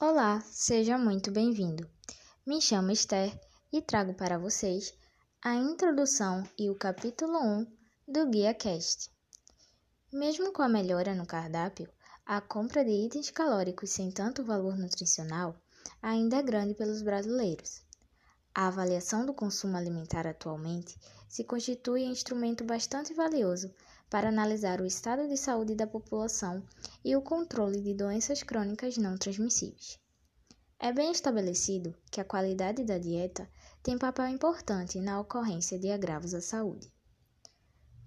Olá, seja muito bem-vindo. Me chamo Esther e trago para vocês a introdução e o capítulo 1 do Guia Cast. Mesmo com a melhora no cardápio, a compra de itens calóricos sem tanto valor nutricional ainda é grande pelos brasileiros. A avaliação do consumo alimentar atualmente se constitui instrumento bastante valioso para analisar o estado de saúde da população e o controle de doenças crônicas não transmissíveis. É bem estabelecido que a qualidade da dieta tem papel importante na ocorrência de agravos à saúde.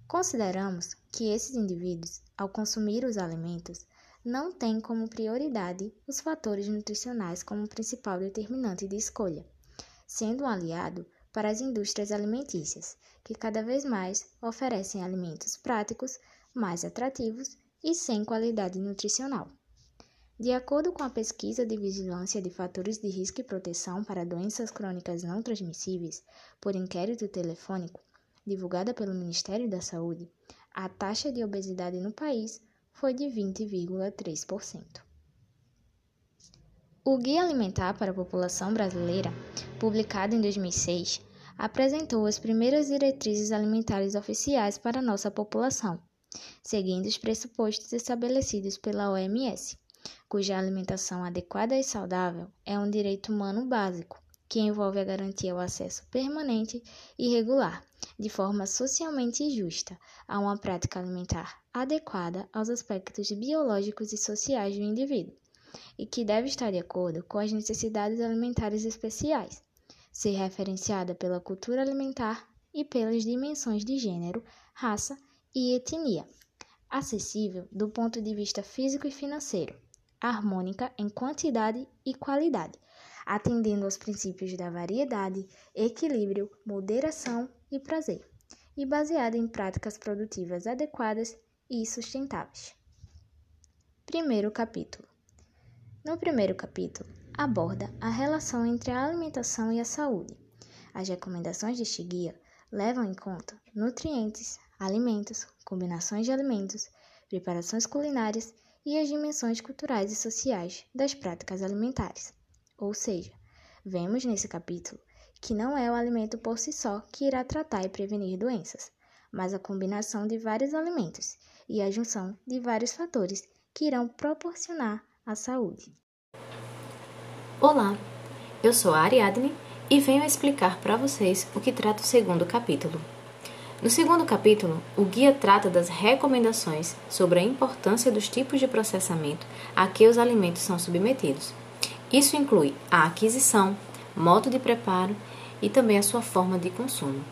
Consideramos que esses indivíduos, ao consumir os alimentos, não têm como prioridade os fatores nutricionais como principal determinante de escolha, sendo um aliado para as indústrias alimentícias, que cada vez mais oferecem alimentos práticos, mais atrativos e sem qualidade nutricional. De acordo com a pesquisa de vigilância de fatores de risco e proteção para doenças crônicas não transmissíveis, por inquérito telefônico, divulgada pelo Ministério da Saúde, a taxa de obesidade no país foi de 20,3%. O Guia Alimentar para a População Brasileira, publicado em 2006, apresentou as primeiras diretrizes alimentares oficiais para a nossa população, seguindo os pressupostos estabelecidos pela OMS, cuja alimentação adequada e saudável é um direito humano básico, que envolve a garantia ao acesso permanente e regular, de forma socialmente justa, a uma prática alimentar adequada aos aspectos biológicos e sociais do indivíduo e que deve estar de acordo com as necessidades alimentares especiais, ser referenciada pela cultura alimentar e pelas dimensões de gênero, raça e etnia, acessível do ponto de vista físico e financeiro, harmônica em quantidade e qualidade, atendendo aos princípios da variedade, equilíbrio, moderação e prazer, e baseada em práticas produtivas adequadas e sustentáveis. Primeiro capítulo no primeiro capítulo, aborda a relação entre a alimentação e a saúde. As recomendações deste guia levam em conta nutrientes, alimentos, combinações de alimentos, preparações culinárias e as dimensões culturais e sociais das práticas alimentares. Ou seja, vemos nesse capítulo que não é o alimento por si só que irá tratar e prevenir doenças, mas a combinação de vários alimentos e a junção de vários fatores que irão proporcionar a saúde. Olá, eu sou a Ariadne e venho explicar para vocês o que trata o segundo capítulo. No segundo capítulo, o guia trata das recomendações sobre a importância dos tipos de processamento a que os alimentos são submetidos. Isso inclui a aquisição, modo de preparo e também a sua forma de consumo.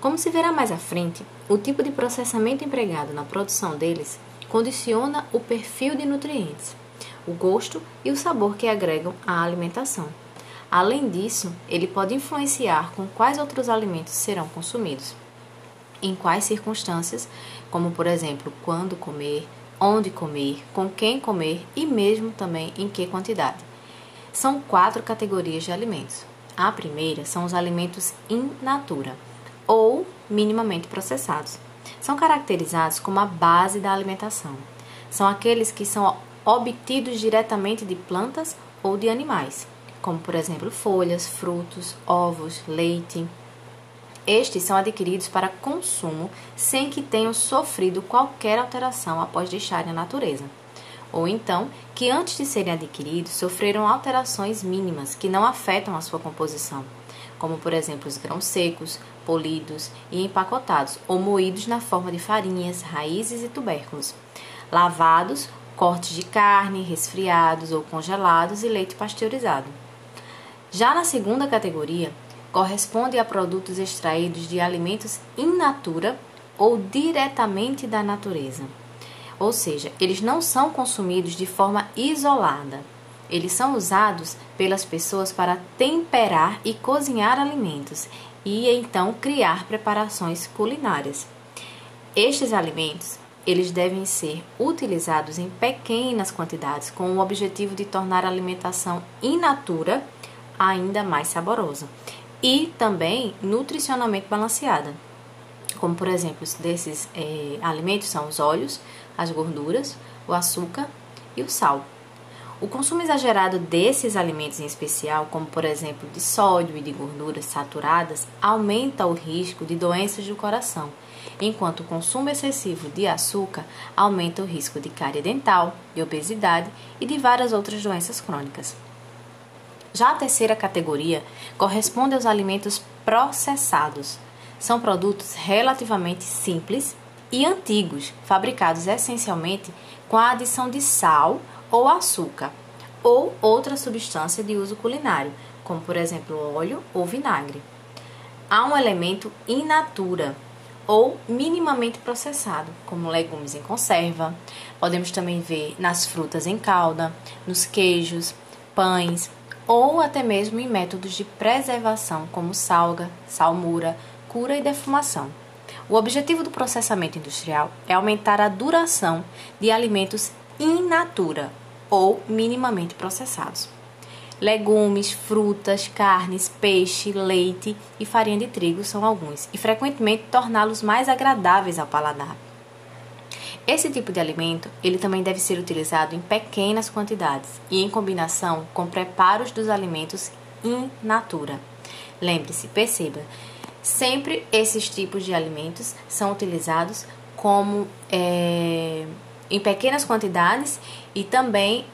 Como se verá mais à frente, o tipo de processamento empregado na produção deles condiciona o perfil de nutrientes o gosto e o sabor que agregam à alimentação. Além disso, ele pode influenciar com quais outros alimentos serão consumidos, em quais circunstâncias, como por exemplo, quando comer, onde comer, com quem comer e mesmo também em que quantidade. São quatro categorias de alimentos. A primeira são os alimentos in natura ou minimamente processados. São caracterizados como a base da alimentação. São aqueles que são obtidos diretamente de plantas ou de animais, como por exemplo folhas, frutos, ovos, leite. Estes são adquiridos para consumo sem que tenham sofrido qualquer alteração após deixarem a natureza. Ou então, que antes de serem adquiridos sofreram alterações mínimas que não afetam a sua composição, como por exemplo os grãos secos, polidos e empacotados ou moídos na forma de farinhas, raízes e tubérculos, lavados cortes de carne, resfriados ou congelados e leite pasteurizado. Já na segunda categoria, corresponde a produtos extraídos de alimentos in natura ou diretamente da natureza. Ou seja, eles não são consumidos de forma isolada. Eles são usados pelas pessoas para temperar e cozinhar alimentos e então criar preparações culinárias. Estes alimentos eles devem ser utilizados em pequenas quantidades com o objetivo de tornar a alimentação in natura ainda mais saborosa e também nutricionalmente balanceada. Como, por exemplo, desses é, alimentos são os óleos, as gorduras, o açúcar e o sal. O consumo exagerado desses alimentos em especial, como por exemplo de sódio e de gorduras saturadas, aumenta o risco de doenças do coração, enquanto o consumo excessivo de açúcar aumenta o risco de cárie dental, de obesidade e de várias outras doenças crônicas. Já a terceira categoria corresponde aos alimentos processados. São produtos relativamente simples e antigos, fabricados essencialmente com a adição de sal ou açúcar, ou outra substância de uso culinário, como por exemplo óleo ou vinagre. Há um elemento in natura ou minimamente processado, como legumes em conserva. Podemos também ver nas frutas em calda, nos queijos, pães ou até mesmo em métodos de preservação como salga, salmura, cura e defumação. O objetivo do processamento industrial é aumentar a duração de alimentos in natura ou minimamente processados. Legumes, frutas, carnes, peixe, leite e farinha de trigo são alguns, e frequentemente torná-los mais agradáveis ao paladar. Esse tipo de alimento, ele também deve ser utilizado em pequenas quantidades e em combinação com preparos dos alimentos in natura. Lembre-se, perceba, sempre esses tipos de alimentos são utilizados como é, em pequenas quantidades e também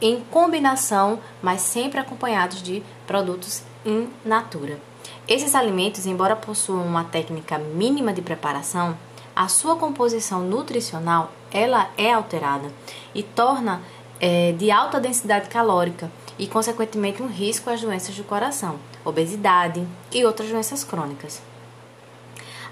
em combinação, mas sempre acompanhados de produtos in natura. Esses alimentos, embora possuam uma técnica mínima de preparação, a sua composição nutricional ela é alterada e torna é, de alta densidade calórica e, consequentemente, um risco às doenças do coração, obesidade e outras doenças crônicas.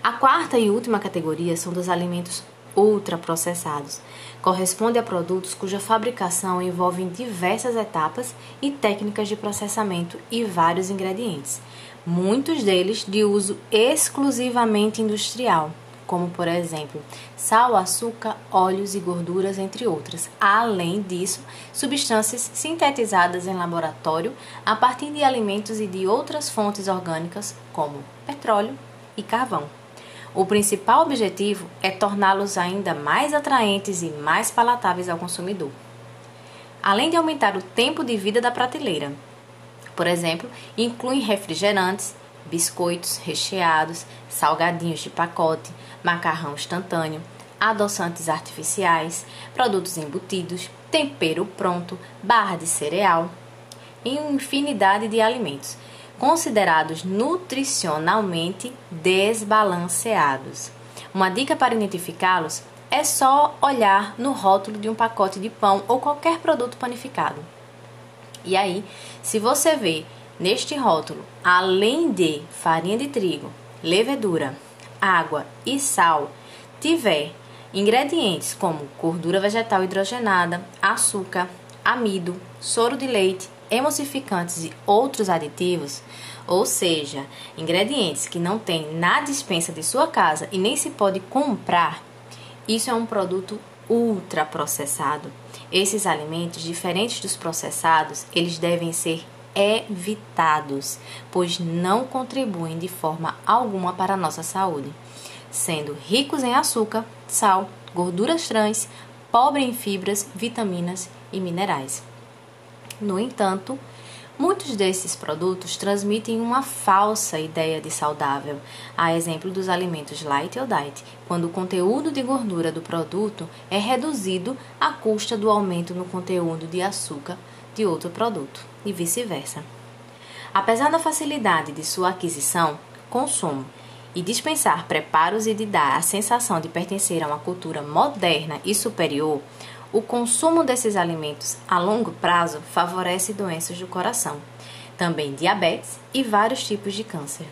A quarta e última categoria são dos alimentos ultraprocessados. Corresponde a produtos cuja fabricação envolve diversas etapas e técnicas de processamento e vários ingredientes, muitos deles de uso exclusivamente industrial, como por exemplo sal, açúcar, óleos e gorduras, entre outras. Além disso, substâncias sintetizadas em laboratório a partir de alimentos e de outras fontes orgânicas, como petróleo e carvão. O principal objetivo é torná-los ainda mais atraentes e mais palatáveis ao consumidor. Além de aumentar o tempo de vida da prateleira, por exemplo, incluem refrigerantes, biscoitos recheados, salgadinhos de pacote, macarrão instantâneo, adoçantes artificiais, produtos embutidos, tempero pronto, barra de cereal e infinidade de alimentos considerados nutricionalmente desbalanceados. Uma dica para identificá-los é só olhar no rótulo de um pacote de pão ou qualquer produto panificado. E aí, se você vê neste rótulo, além de farinha de trigo, levedura, água e sal, tiver ingredientes como gordura vegetal hidrogenada, açúcar, amido, soro de leite, emulsificantes e outros aditivos, ou seja, ingredientes que não tem na dispensa de sua casa e nem se pode comprar, isso é um produto ultraprocessado. Esses alimentos, diferentes dos processados, eles devem ser evitados, pois não contribuem de forma alguma para a nossa saúde, sendo ricos em açúcar, sal, gorduras trans, pobre em fibras, vitaminas e minerais. No entanto, muitos desses produtos transmitem uma falsa ideia de saudável, a exemplo dos alimentos light ou diet, quando o conteúdo de gordura do produto é reduzido à custa do aumento no conteúdo de açúcar de outro produto, e vice-versa. Apesar da facilidade de sua aquisição, consumo e dispensar preparos e de dar a sensação de pertencer a uma cultura moderna e superior, o consumo desses alimentos a longo prazo favorece doenças do coração, também diabetes e vários tipos de câncer.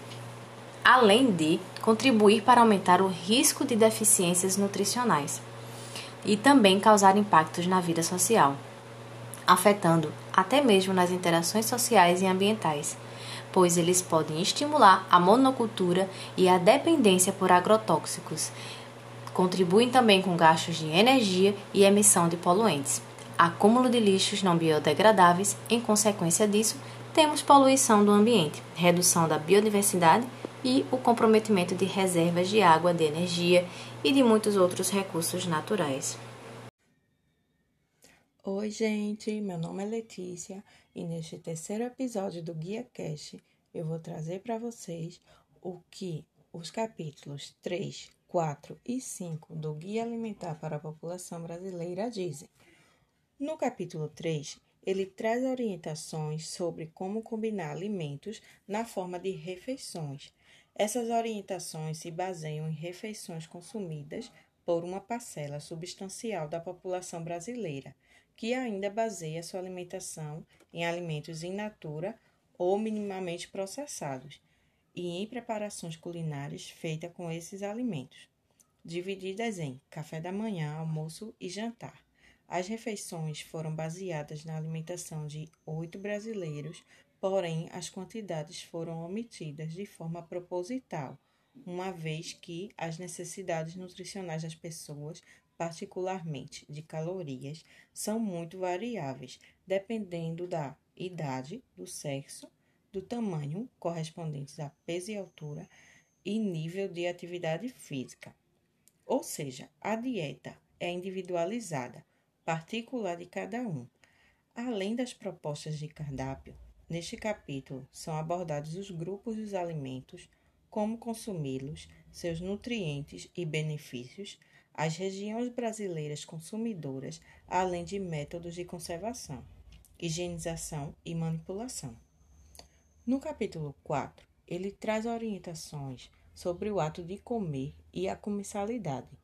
Além de contribuir para aumentar o risco de deficiências nutricionais e também causar impactos na vida social, afetando até mesmo nas interações sociais e ambientais, pois eles podem estimular a monocultura e a dependência por agrotóxicos, Contribuem também com gastos de energia e emissão de poluentes. Acúmulo de lixos não biodegradáveis, em consequência disso, temos poluição do ambiente, redução da biodiversidade e o comprometimento de reservas de água, de energia e de muitos outros recursos naturais. Oi, gente, meu nome é Letícia e neste terceiro episódio do Guia Cash eu vou trazer para vocês o que os capítulos 3, 4 e 5 do Guia Alimentar para a População Brasileira dizem. No capítulo 3, ele traz orientações sobre como combinar alimentos na forma de refeições. Essas orientações se baseiam em refeições consumidas por uma parcela substancial da população brasileira, que ainda baseia sua alimentação em alimentos in natura ou minimamente processados, e em preparações culinárias feitas com esses alimentos, divididas em café da manhã, almoço e jantar. As refeições foram baseadas na alimentação de oito brasileiros, porém as quantidades foram omitidas de forma proposital, uma vez que as necessidades nutricionais das pessoas, particularmente de calorias, são muito variáveis, dependendo da idade, do sexo, do tamanho correspondentes a peso e altura e nível de atividade física. Ou seja, a dieta é individualizada particular de cada um. Além das propostas de cardápio, neste capítulo são abordados os grupos dos alimentos, como consumi-los, seus nutrientes e benefícios, as regiões brasileiras consumidoras, além de métodos de conservação, higienização e manipulação. No capítulo 4, ele traz orientações sobre o ato de comer e a comensalidade,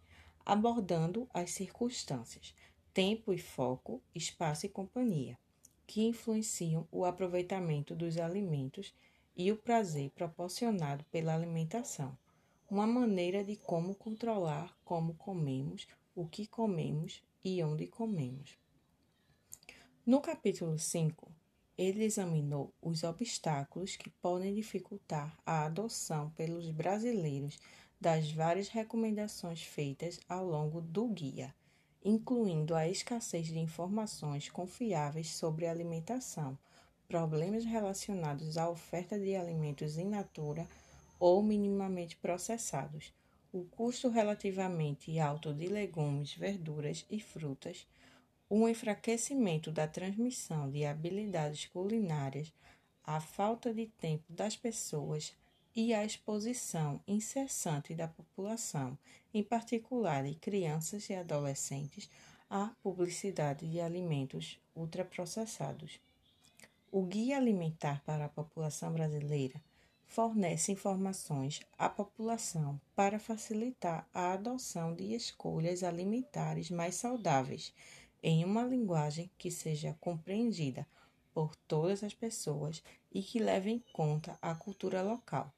abordando as circunstâncias, tempo e foco, espaço e companhia, que influenciam o aproveitamento dos alimentos e o prazer proporcionado pela alimentação. Uma maneira de como controlar como comemos, o que comemos e onde comemos. No capítulo 5, ele examinou os obstáculos que podem dificultar a adoção pelos brasileiros das várias recomendações feitas ao longo do guia incluindo a escassez de informações confiáveis sobre alimentação, problemas relacionados à oferta de alimentos in natura ou minimamente processados, o custo relativamente alto de legumes, verduras e frutas, o enfraquecimento da transmissão de habilidades culinárias, a falta de tempo das pessoas e a exposição incessante da população, em particular de crianças e adolescentes, à publicidade de alimentos ultraprocessados. O Guia Alimentar para a População Brasileira fornece informações à população para facilitar a adoção de escolhas alimentares mais saudáveis, em uma linguagem que seja compreendida por todas as pessoas e que leve em conta a cultura local.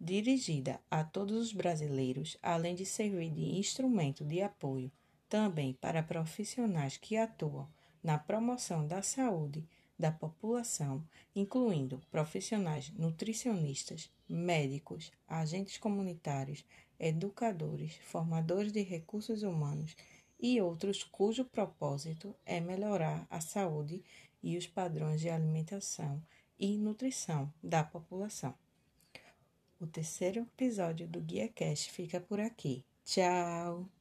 Dirigida a todos os brasileiros, além de servir de instrumento de apoio também para profissionais que atuam na promoção da saúde da população, incluindo profissionais nutricionistas, médicos, agentes comunitários, educadores, formadores de recursos humanos e outros cujo propósito é melhorar a saúde e os padrões de alimentação e nutrição da população. O terceiro episódio do Guia Cast fica por aqui. Tchau!